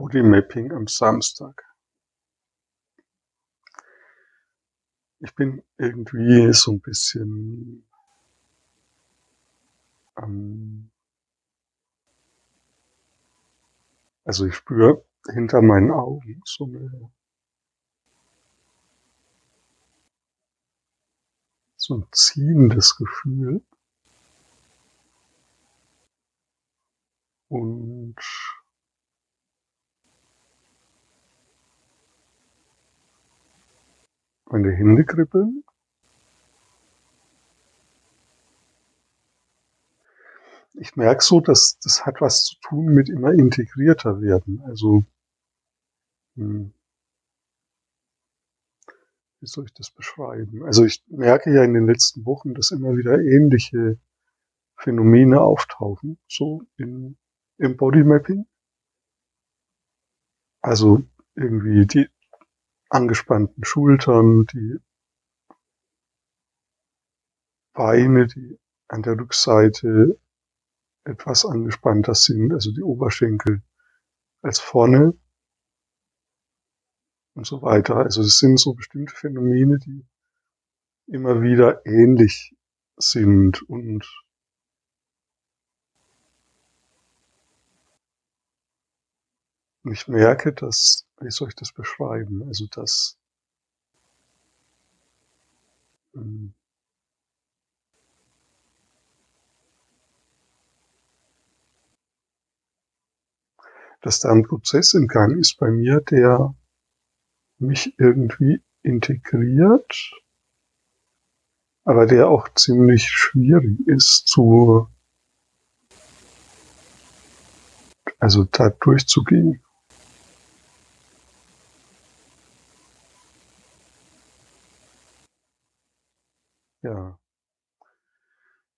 Bodymapping am Samstag. Ich bin irgendwie so ein bisschen ähm, also ich spüre hinter meinen Augen so eine so ein ziehendes Gefühl und meine Hände kribbeln. Ich merke so, dass das hat was zu tun mit immer integrierter werden. Also, hm, wie soll ich das beschreiben? Also ich merke ja in den letzten Wochen, dass immer wieder ähnliche Phänomene auftauchen, so in, im Bodymapping. Also irgendwie die angespannten Schultern, die Beine, die an der Rückseite etwas angespannter sind, also die Oberschenkel als vorne und so weiter. Also es sind so bestimmte Phänomene, die immer wieder ähnlich sind und ich merke, dass wie soll ich das beschreiben? Also das ähm, dass da ein Prozess im Gang ist bei mir, der mich irgendwie integriert, aber der auch ziemlich schwierig ist zu, also da durchzugehen. Ja.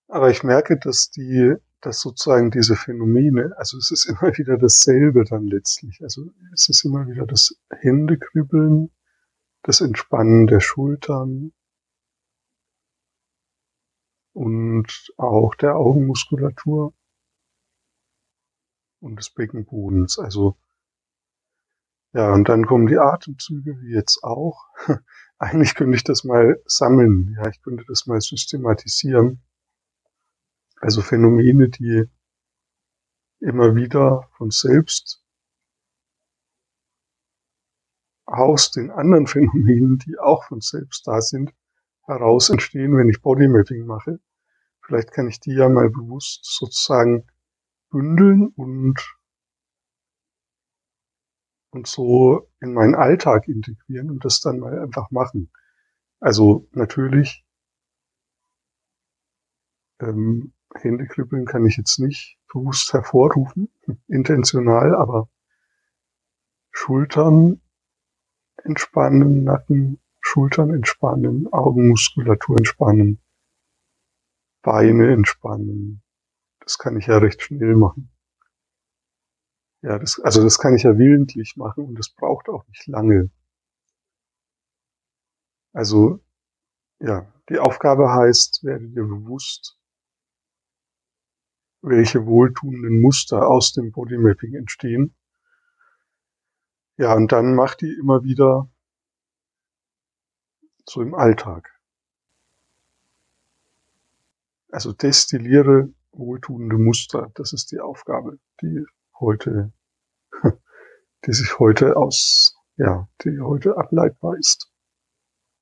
Aber ich merke, dass die, dass sozusagen diese Phänomene, also es ist immer wieder dasselbe dann letztlich. Also es ist immer wieder das Händekribbeln, das Entspannen der Schultern und auch der Augenmuskulatur und des Beckenbodens. Also ja, und dann kommen die Atemzüge, wie jetzt auch. Eigentlich könnte ich das mal sammeln. Ja, ich könnte das mal systematisieren. Also Phänomene, die immer wieder von selbst aus den anderen Phänomenen, die auch von selbst da sind, heraus entstehen, wenn ich Bodymapping mache. Vielleicht kann ich die ja mal bewusst sozusagen bündeln und und so in meinen Alltag integrieren und das dann mal einfach machen. Also natürlich, ähm, Händekribbeln kann ich jetzt nicht bewusst hervorrufen, intentional, aber Schultern entspannen, Nacken, Schultern entspannen, Augenmuskulatur entspannen, Beine entspannen. Das kann ich ja recht schnell machen. Ja, das, also das kann ich ja willentlich machen und das braucht auch nicht lange. Also, ja, die Aufgabe heißt, werde dir bewusst, welche wohltuenden Muster aus dem Bodymapping entstehen. Ja, und dann mach die immer wieder so im Alltag. Also destilliere wohltuende Muster, das ist die Aufgabe, die heute, die sich heute aus, ja, die heute ableitbar ist.